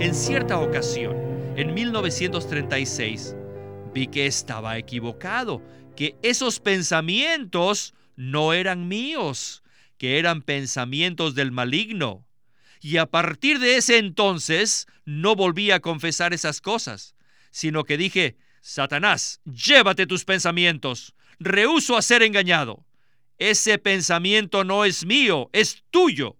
En cierta ocasión, en 1936, vi que estaba equivocado, que esos pensamientos no eran míos, que eran pensamientos del maligno. Y a partir de ese entonces no volví a confesar esas cosas, sino que dije, Satanás, llévate tus pensamientos, rehuso a ser engañado. Ese pensamiento no es mío, es tuyo.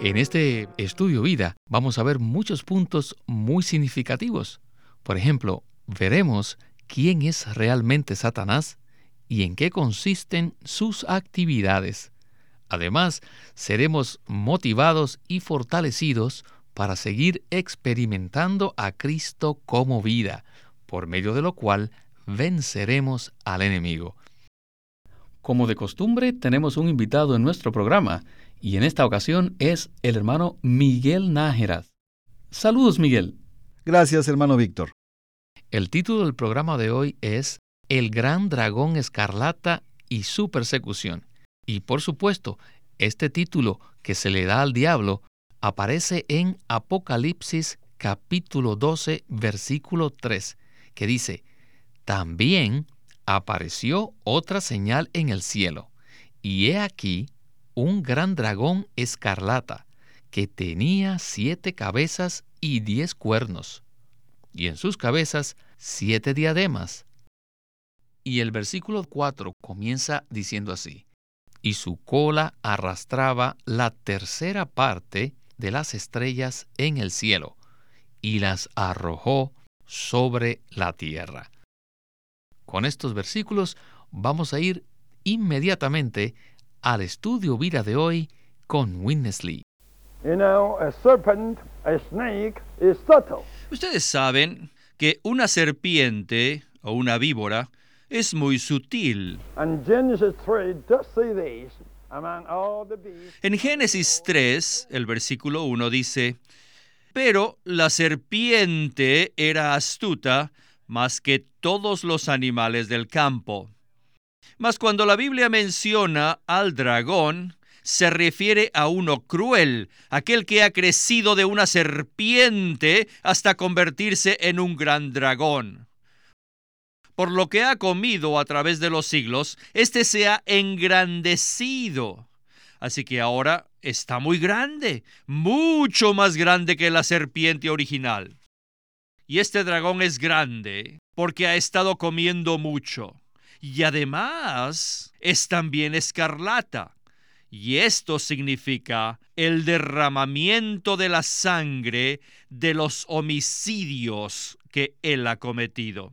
En este estudio vida vamos a ver muchos puntos muy significativos. Por ejemplo, veremos quién es realmente Satanás y en qué consisten sus actividades. Además, seremos motivados y fortalecidos para seguir experimentando a Cristo como vida, por medio de lo cual venceremos al enemigo. Como de costumbre, tenemos un invitado en nuestro programa y en esta ocasión es el hermano Miguel Nájera. Saludos, Miguel. Gracias, hermano Víctor. El título del programa de hoy es El gran dragón escarlata y su persecución. Y por supuesto, este título que se le da al diablo aparece en Apocalipsis capítulo 12, versículo 3, que dice, También apareció otra señal en el cielo, y he aquí un gran dragón escarlata, que tenía siete cabezas y diez cuernos, y en sus cabezas siete diademas. Y el versículo 4 comienza diciendo así, y su cola arrastraba la tercera parte de las estrellas en el cielo, y las arrojó sobre la tierra. Con estos versículos vamos a ir inmediatamente al estudio vida de hoy con Witness Lee. Ustedes saben que una serpiente o una víbora es muy sutil. En Génesis 3, el versículo 1 dice, pero la serpiente era astuta más que todos los animales del campo mas cuando la Biblia menciona al dragón, se refiere a uno cruel, aquel que ha crecido de una serpiente hasta convertirse en un gran dragón. Por lo que ha comido a través de los siglos, éste se ha engrandecido. Así que ahora está muy grande, mucho más grande que la serpiente original. Y este dragón es grande porque ha estado comiendo mucho y además es también escarlata. Y esto significa el derramamiento de la sangre de los homicidios que él ha cometido.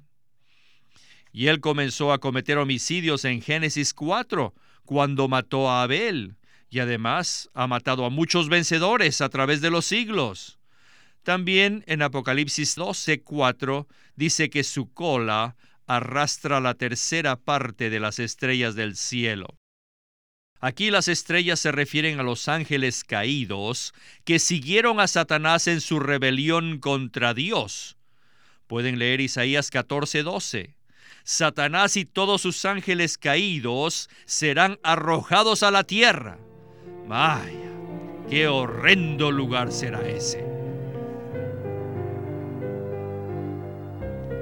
Y él comenzó a cometer homicidios en Génesis 4, cuando mató a Abel, y además ha matado a muchos vencedores a través de los siglos. También en Apocalipsis 12, 4 dice que su cola arrastra la tercera parte de las estrellas del cielo. Aquí las estrellas se refieren a los ángeles caídos que siguieron a Satanás en su rebelión contra Dios. Pueden leer Isaías 14:12. Satanás y todos sus ángeles caídos serán arrojados a la tierra. Vaya, qué horrendo lugar será ese.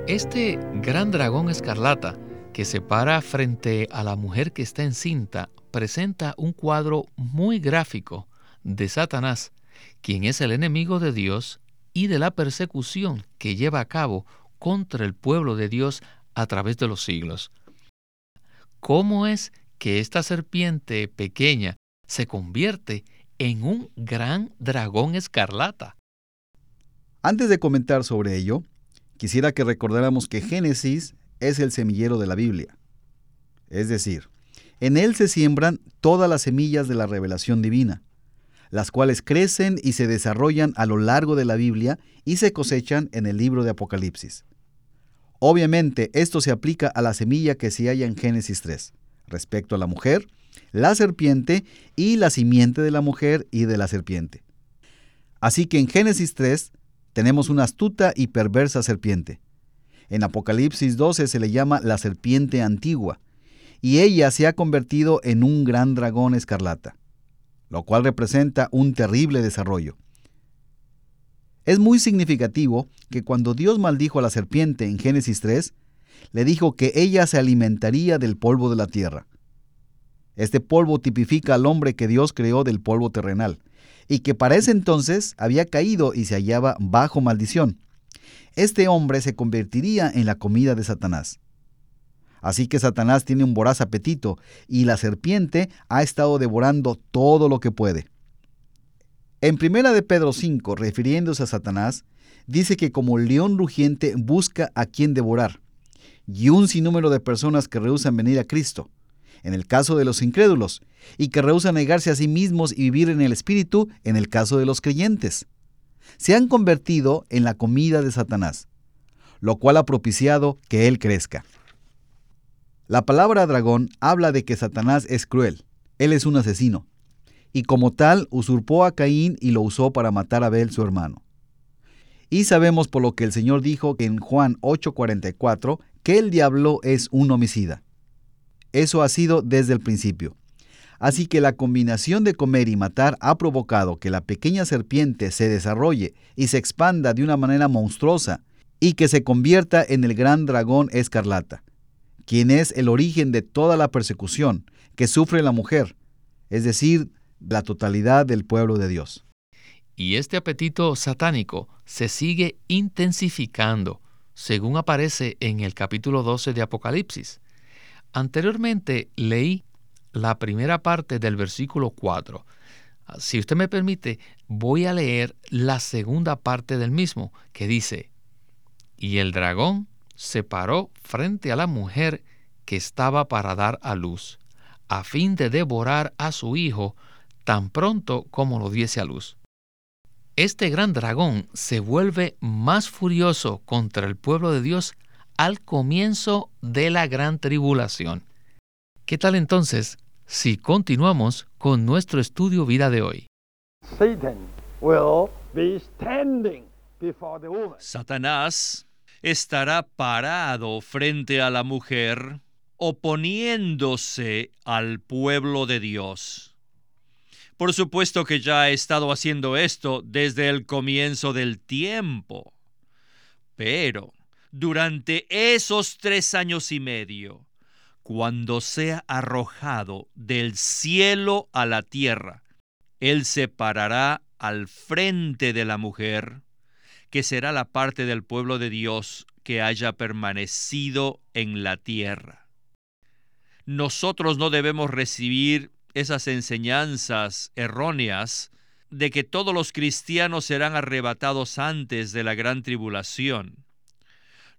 Este gran dragón escarlata que se para frente a la mujer que está encinta presenta un cuadro muy gráfico de Satanás, quien es el enemigo de Dios y de la persecución que lleva a cabo contra el pueblo de Dios a través de los siglos. ¿Cómo es que esta serpiente pequeña se convierte en un gran dragón escarlata? Antes de comentar sobre ello, quisiera que recordáramos que Génesis es el semillero de la Biblia. Es decir, en él se siembran todas las semillas de la revelación divina. las cuales crecen y se desarrollan a lo largo de la Biblia y se cosechan en el libro de Apocalipsis. Obviamente, esto se aplica a la semilla que se halla en Génesis 3, respecto a la mujer, la serpiente y la simiente de la mujer y de la serpiente. Así que en Génesis 3 tenemos una astuta y perversa serpiente. En Apocalipsis 12 se le llama la serpiente antigua, y ella se ha convertido en un gran dragón escarlata, lo cual representa un terrible desarrollo. Es muy significativo que cuando Dios maldijo a la serpiente en Génesis 3, le dijo que ella se alimentaría del polvo de la tierra. Este polvo tipifica al hombre que Dios creó del polvo terrenal, y que para ese entonces había caído y se hallaba bajo maldición. Este hombre se convertiría en la comida de Satanás. Así que Satanás tiene un voraz apetito y la serpiente ha estado devorando todo lo que puede. En primera de Pedro 5, refiriéndose a Satanás, dice que como león rugiente busca a quien devorar, y un sinnúmero de personas que rehusan venir a Cristo, en el caso de los incrédulos, y que rehusan negarse a sí mismos y vivir en el Espíritu, en el caso de los creyentes. Se han convertido en la comida de Satanás, lo cual ha propiciado que él crezca. La palabra dragón habla de que Satanás es cruel, él es un asesino, y como tal usurpó a Caín y lo usó para matar a Abel su hermano. Y sabemos por lo que el Señor dijo en Juan 8:44 que el diablo es un homicida. Eso ha sido desde el principio. Así que la combinación de comer y matar ha provocado que la pequeña serpiente se desarrolle y se expanda de una manera monstruosa y que se convierta en el gran dragón escarlata, quien es el origen de toda la persecución que sufre la mujer, es decir, la totalidad del pueblo de Dios. Y este apetito satánico se sigue intensificando, según aparece en el capítulo 12 de Apocalipsis. Anteriormente leí la primera parte del versículo 4. Si usted me permite, voy a leer la segunda parte del mismo, que dice, y el dragón se paró frente a la mujer que estaba para dar a luz, a fin de devorar a su hijo tan pronto como lo diese a luz. Este gran dragón se vuelve más furioso contra el pueblo de Dios al comienzo de la gran tribulación. ¿Qué tal entonces si continuamos con nuestro estudio vida de hoy? Satanás estará parado frente a la mujer oponiéndose al pueblo de Dios. Por supuesto que ya ha estado haciendo esto desde el comienzo del tiempo, pero durante esos tres años y medio, cuando sea arrojado del cielo a la tierra, él se parará al frente de la mujer, que será la parte del pueblo de Dios que haya permanecido en la tierra. Nosotros no debemos recibir esas enseñanzas erróneas de que todos los cristianos serán arrebatados antes de la gran tribulación.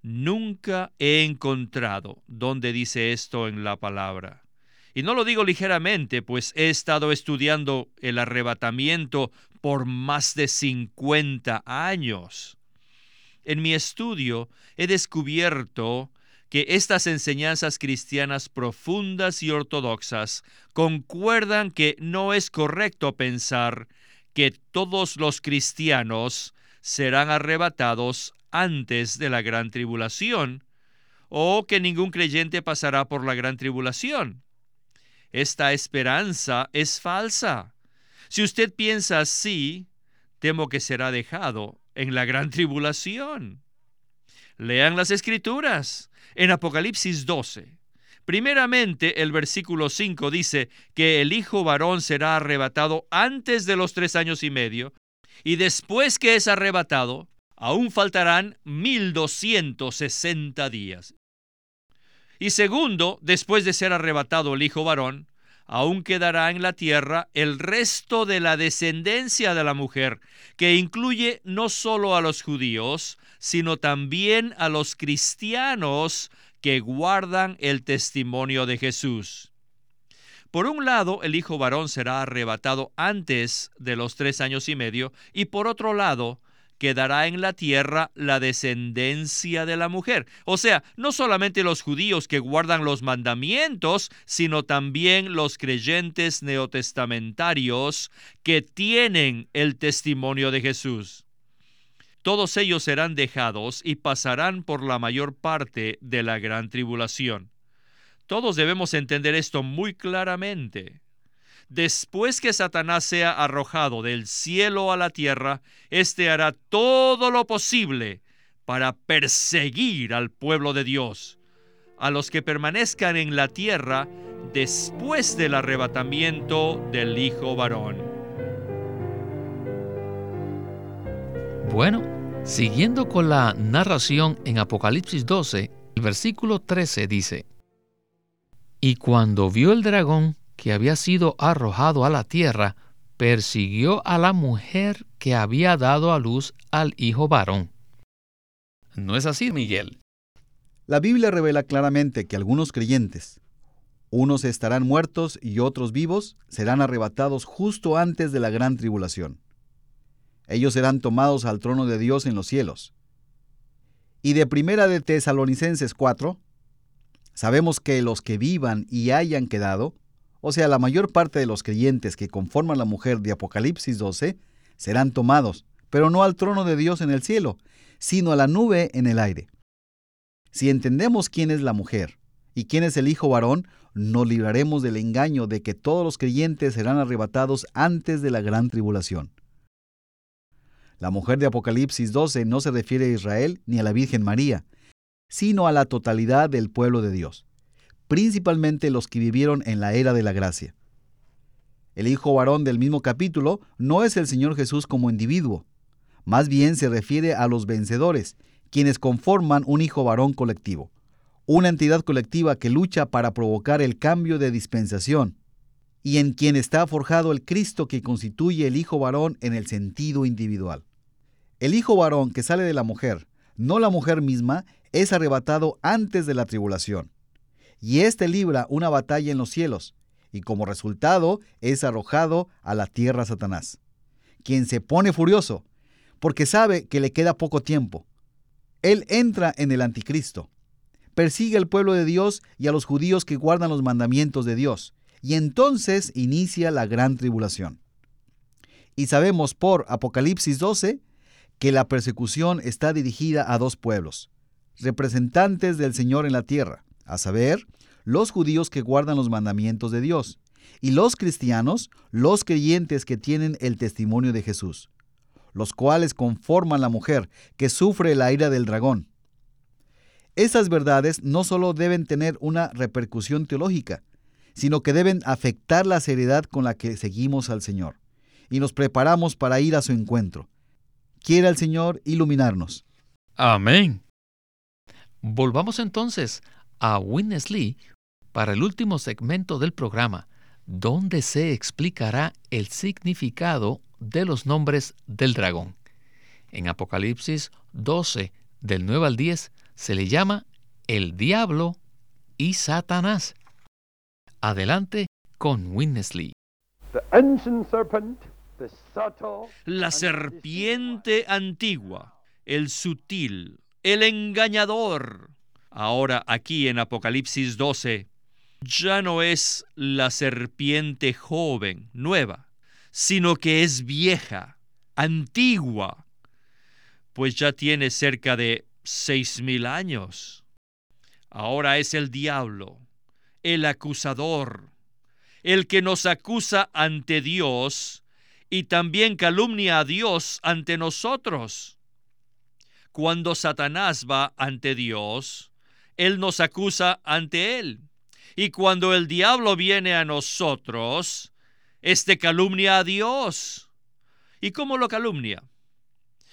Nunca he encontrado donde dice esto en la palabra. Y no lo digo ligeramente, pues he estado estudiando el arrebatamiento por más de 50 años. En mi estudio he descubierto que estas enseñanzas cristianas profundas y ortodoxas concuerdan que no es correcto pensar que todos los cristianos serán arrebatados antes de la gran tribulación, o que ningún creyente pasará por la gran tribulación. Esta esperanza es falsa. Si usted piensa así, temo que será dejado en la gran tribulación. Lean las escrituras en Apocalipsis 12. Primeramente, el versículo 5 dice que el hijo varón será arrebatado antes de los tres años y medio, y después que es arrebatado, aún faltarán 1260 días. Y segundo, después de ser arrebatado el hijo varón, aún quedará en la tierra el resto de la descendencia de la mujer, que incluye no solo a los judíos, sino también a los cristianos que guardan el testimonio de Jesús. Por un lado, el hijo varón será arrebatado antes de los tres años y medio, y por otro lado, quedará en la tierra la descendencia de la mujer. O sea, no solamente los judíos que guardan los mandamientos, sino también los creyentes neotestamentarios que tienen el testimonio de Jesús. Todos ellos serán dejados y pasarán por la mayor parte de la gran tribulación. Todos debemos entender esto muy claramente. Después que Satanás sea arrojado del cielo a la tierra, éste hará todo lo posible para perseguir al pueblo de Dios, a los que permanezcan en la tierra después del arrebatamiento del Hijo varón. Bueno, siguiendo con la narración en Apocalipsis 12, el versículo 13 dice, y cuando vio el dragón que había sido arrojado a la tierra, persiguió a la mujer que había dado a luz al hijo varón. ¿No es así, Miguel? La Biblia revela claramente que algunos creyentes, unos estarán muertos y otros vivos, serán arrebatados justo antes de la gran tribulación. Ellos serán tomados al trono de Dios en los cielos. Y de Primera de Tesalonicenses 4, Sabemos que los que vivan y hayan quedado, o sea, la mayor parte de los creyentes que conforman la mujer de Apocalipsis 12, serán tomados, pero no al trono de Dios en el cielo, sino a la nube en el aire. Si entendemos quién es la mujer y quién es el hijo varón, nos libraremos del engaño de que todos los creyentes serán arrebatados antes de la gran tribulación. La mujer de Apocalipsis 12 no se refiere a Israel ni a la Virgen María, sino a la totalidad del pueblo de Dios, principalmente los que vivieron en la era de la gracia. El hijo varón del mismo capítulo no es el Señor Jesús como individuo, más bien se refiere a los vencedores, quienes conforman un hijo varón colectivo, una entidad colectiva que lucha para provocar el cambio de dispensación, y en quien está forjado el Cristo que constituye el hijo varón en el sentido individual. El hijo varón que sale de la mujer, no la mujer misma, es arrebatado antes de la tribulación. Y éste libra una batalla en los cielos, y como resultado es arrojado a la tierra Satanás, quien se pone furioso, porque sabe que le queda poco tiempo. Él entra en el anticristo, persigue al pueblo de Dios y a los judíos que guardan los mandamientos de Dios, y entonces inicia la gran tribulación. Y sabemos por Apocalipsis 12 que la persecución está dirigida a dos pueblos, representantes del Señor en la tierra, a saber, los judíos que guardan los mandamientos de Dios, y los cristianos, los creyentes que tienen el testimonio de Jesús, los cuales conforman la mujer que sufre la ira del dragón. Esas verdades no solo deben tener una repercusión teológica, sino que deben afectar la seriedad con la que seguimos al Señor y nos preparamos para ir a su encuentro. Quiera el Señor iluminarnos. Amén. Volvamos entonces a Witness Lee para el último segmento del programa, donde se explicará el significado de los nombres del dragón. En Apocalipsis 12, del 9 al 10, se le llama el diablo y Satanás. Adelante con Witness Lee. La serpiente antigua, el sutil, el engañador. Ahora aquí en Apocalipsis 12, ya no es la serpiente joven, nueva, sino que es vieja, antigua, pues ya tiene cerca de seis mil años. Ahora es el diablo, el acusador, el que nos acusa ante Dios y también calumnia a Dios ante nosotros. Cuando Satanás va ante Dios, Él nos acusa ante Él. Y cuando el diablo viene a nosotros, este calumnia a Dios. ¿Y cómo lo calumnia?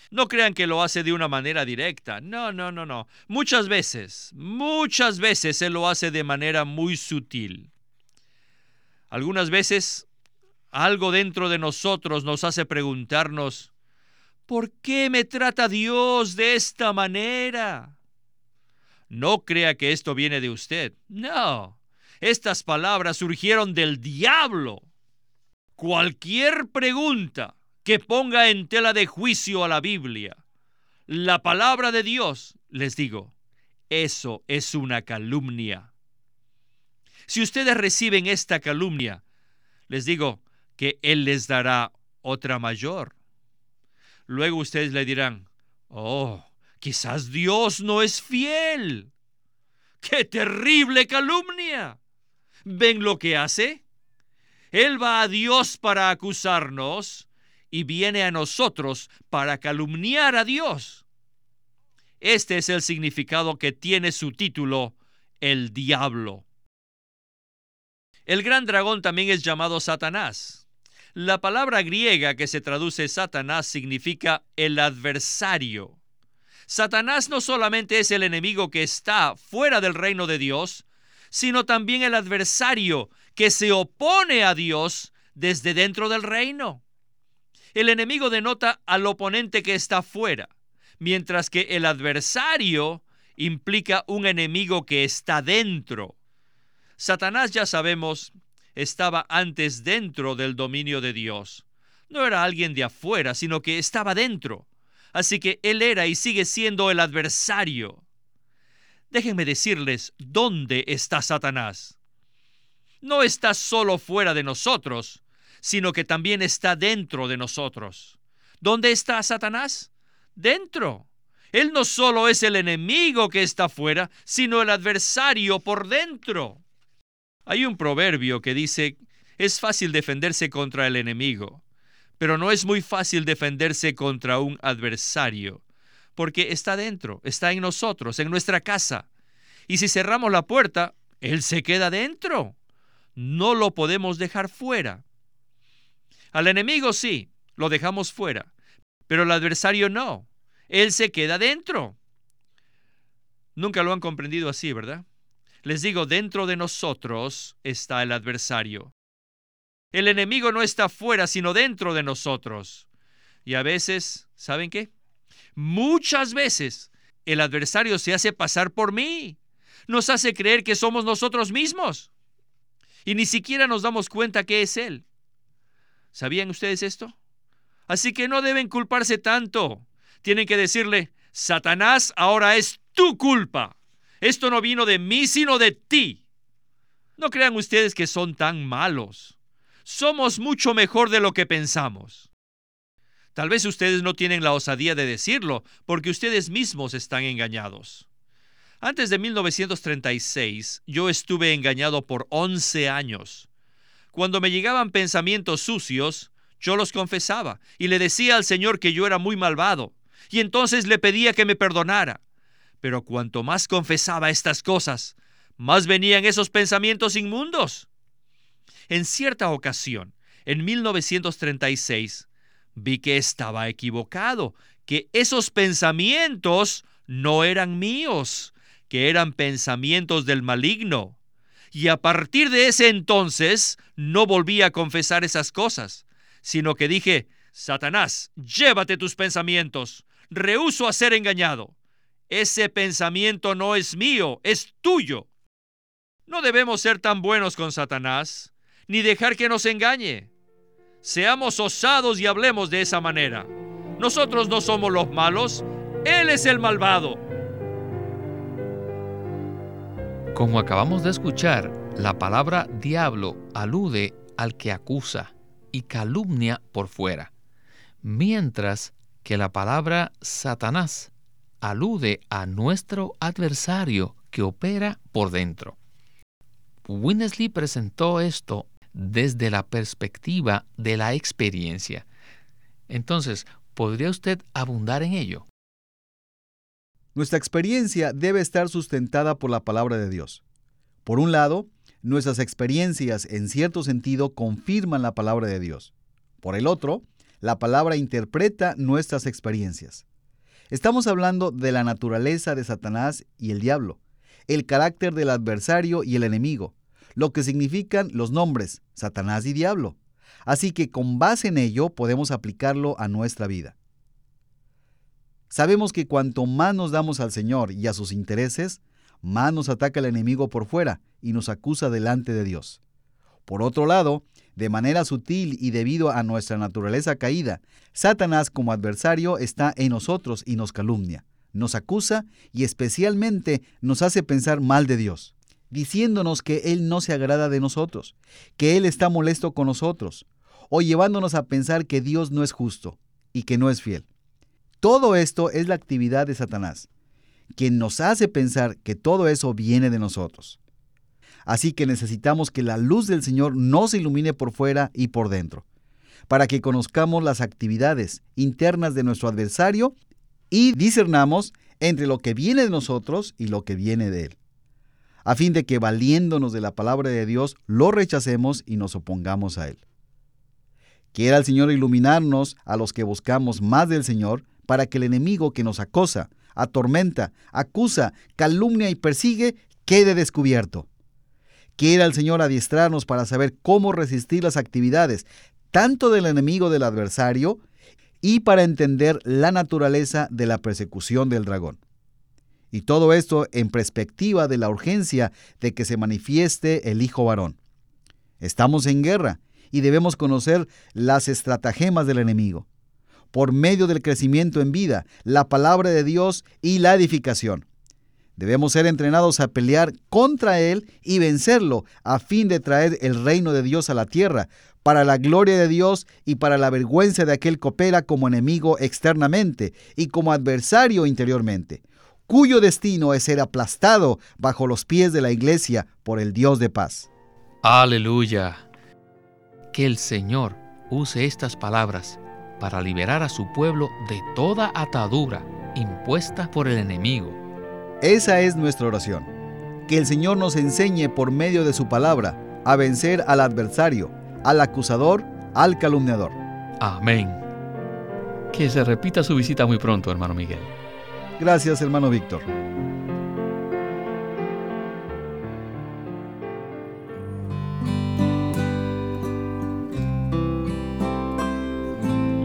No crean que lo hace de una manera directa. No, no, no, no. Muchas veces, muchas veces Él lo hace de manera muy sutil. Algunas veces algo dentro de nosotros nos hace preguntarnos, ¿Por qué me trata Dios de esta manera? No crea que esto viene de usted. No. Estas palabras surgieron del diablo. Cualquier pregunta que ponga en tela de juicio a la Biblia, la palabra de Dios, les digo, eso es una calumnia. Si ustedes reciben esta calumnia, les digo que Él les dará otra mayor. Luego ustedes le dirán, oh, quizás Dios no es fiel. ¡Qué terrible calumnia! ¿Ven lo que hace? Él va a Dios para acusarnos y viene a nosotros para calumniar a Dios. Este es el significado que tiene su título, el diablo. El gran dragón también es llamado Satanás. La palabra griega que se traduce Satanás significa el adversario. Satanás no solamente es el enemigo que está fuera del reino de Dios, sino también el adversario que se opone a Dios desde dentro del reino. El enemigo denota al oponente que está fuera, mientras que el adversario implica un enemigo que está dentro. Satanás, ya sabemos, estaba antes dentro del dominio de Dios. No era alguien de afuera, sino que estaba dentro. Así que él era y sigue siendo el adversario. Déjenme decirles dónde está Satanás. No está solo fuera de nosotros, sino que también está dentro de nosotros. ¿Dónde está Satanás? Dentro. Él no solo es el enemigo que está fuera, sino el adversario por dentro. Hay un proverbio que dice, es fácil defenderse contra el enemigo, pero no es muy fácil defenderse contra un adversario porque está dentro, está en nosotros, en nuestra casa. Y si cerramos la puerta, Él se queda dentro. No lo podemos dejar fuera. Al enemigo sí, lo dejamos fuera, pero al adversario no. Él se queda dentro. Nunca lo han comprendido así, ¿verdad? Les digo, dentro de nosotros está el adversario. El enemigo no está fuera, sino dentro de nosotros. Y a veces, ¿saben qué? Muchas veces el adversario se hace pasar por mí. Nos hace creer que somos nosotros mismos. Y ni siquiera nos damos cuenta que es Él. ¿Sabían ustedes esto? Así que no deben culparse tanto. Tienen que decirle, Satanás ahora es tu culpa. Esto no vino de mí, sino de ti. No crean ustedes que son tan malos. Somos mucho mejor de lo que pensamos. Tal vez ustedes no tienen la osadía de decirlo porque ustedes mismos están engañados. Antes de 1936, yo estuve engañado por 11 años. Cuando me llegaban pensamientos sucios, yo los confesaba y le decía al Señor que yo era muy malvado, y entonces le pedía que me perdonara. Pero cuanto más confesaba estas cosas, más venían esos pensamientos inmundos. En cierta ocasión, en 1936, vi que estaba equivocado, que esos pensamientos no eran míos, que eran pensamientos del maligno. Y a partir de ese entonces no volví a confesar esas cosas, sino que dije, Satanás, llévate tus pensamientos, rehuso a ser engañado. Ese pensamiento no es mío, es tuyo. No debemos ser tan buenos con Satanás, ni dejar que nos engañe. Seamos osados y hablemos de esa manera. Nosotros no somos los malos, Él es el malvado. Como acabamos de escuchar, la palabra diablo alude al que acusa y calumnia por fuera, mientras que la palabra Satanás alude a nuestro adversario que opera por dentro. Winnesley presentó esto desde la perspectiva de la experiencia. Entonces, ¿podría usted abundar en ello? Nuestra experiencia debe estar sustentada por la palabra de Dios. Por un lado, nuestras experiencias en cierto sentido confirman la palabra de Dios. Por el otro, la palabra interpreta nuestras experiencias. Estamos hablando de la naturaleza de Satanás y el diablo, el carácter del adversario y el enemigo, lo que significan los nombres Satanás y Diablo. Así que con base en ello podemos aplicarlo a nuestra vida. Sabemos que cuanto más nos damos al Señor y a sus intereses, más nos ataca el enemigo por fuera y nos acusa delante de Dios. Por otro lado, de manera sutil y debido a nuestra naturaleza caída, Satanás como adversario está en nosotros y nos calumnia, nos acusa y especialmente nos hace pensar mal de Dios, diciéndonos que Él no se agrada de nosotros, que Él está molesto con nosotros, o llevándonos a pensar que Dios no es justo y que no es fiel. Todo esto es la actividad de Satanás, quien nos hace pensar que todo eso viene de nosotros. Así que necesitamos que la luz del Señor nos ilumine por fuera y por dentro, para que conozcamos las actividades internas de nuestro adversario y discernamos entre lo que viene de nosotros y lo que viene de Él, a fin de que valiéndonos de la palabra de Dios, lo rechacemos y nos opongamos a Él. Quiera el Señor iluminarnos a los que buscamos más del Señor, para que el enemigo que nos acosa, atormenta, acusa, calumnia y persigue quede descubierto. Quiera el Señor adiestrarnos para saber cómo resistir las actividades tanto del enemigo del adversario y para entender la naturaleza de la persecución del dragón. Y todo esto en perspectiva de la urgencia de que se manifieste el Hijo varón. Estamos en guerra y debemos conocer las estratagemas del enemigo, por medio del crecimiento en vida, la palabra de Dios y la edificación. Debemos ser entrenados a pelear contra Él y vencerlo a fin de traer el reino de Dios a la tierra, para la gloria de Dios y para la vergüenza de aquel que opera como enemigo externamente y como adversario interiormente, cuyo destino es ser aplastado bajo los pies de la iglesia por el Dios de paz. Aleluya. Que el Señor use estas palabras para liberar a su pueblo de toda atadura impuesta por el enemigo esa es nuestra oración. Que el Señor nos enseñe por medio de su palabra a vencer al adversario, al acusador, al calumniador. Amén. Que se repita su visita muy pronto, hermano Miguel. Gracias, hermano Víctor.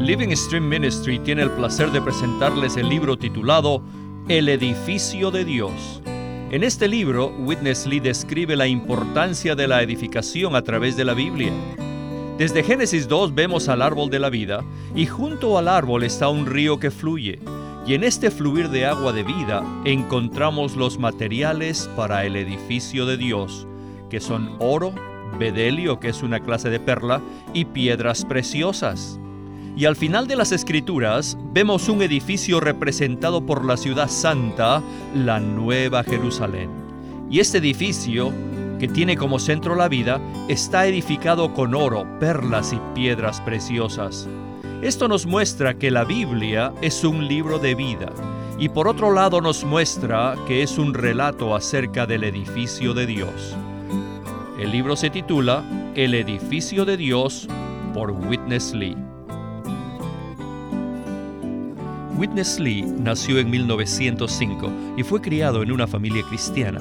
Living Stream Ministry tiene el placer de presentarles el libro titulado el edificio de Dios. En este libro, Witness Lee describe la importancia de la edificación a través de la Biblia. Desde Génesis 2 vemos al árbol de la vida y junto al árbol está un río que fluye. Y en este fluir de agua de vida encontramos los materiales para el edificio de Dios, que son oro, bedelio, que es una clase de perla, y piedras preciosas. Y al final de las escrituras vemos un edificio representado por la ciudad santa, la Nueva Jerusalén. Y este edificio, que tiene como centro la vida, está edificado con oro, perlas y piedras preciosas. Esto nos muestra que la Biblia es un libro de vida y por otro lado nos muestra que es un relato acerca del edificio de Dios. El libro se titula El edificio de Dios por Witness Lee. Witness Lee nació en 1905 y fue criado en una familia cristiana.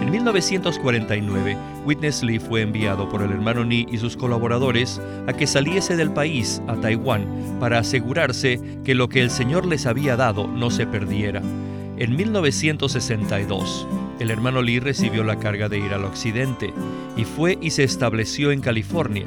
En 1949, Witness Lee fue enviado por el hermano Ni y sus colaboradores a que saliese del país a Taiwán para asegurarse que lo que el Señor les había dado no se perdiera. En 1962, el hermano Lee recibió la carga de ir al occidente y fue y se estableció en California,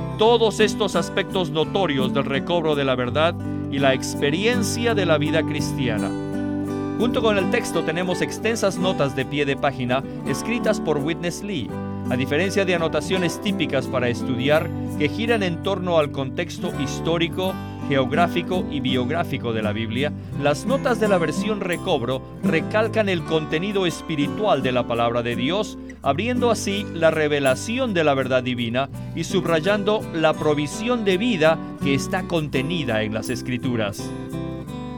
todos estos aspectos notorios del recobro de la verdad y la experiencia de la vida cristiana. Junto con el texto tenemos extensas notas de pie de página escritas por Witness Lee, a diferencia de anotaciones típicas para estudiar que giran en torno al contexto histórico, geográfico y biográfico de la Biblia, las notas de la versión recobro recalcan el contenido espiritual de la palabra de Dios, abriendo así la revelación de la verdad divina y subrayando la provisión de vida que está contenida en las escrituras.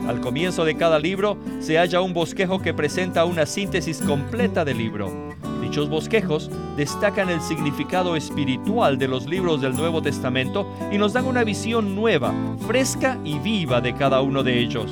Al comienzo de cada libro se halla un bosquejo que presenta una síntesis completa del libro. Dichos bosquejos destacan el significado espiritual de los libros del Nuevo Testamento y nos dan una visión nueva, fresca y viva de cada uno de ellos.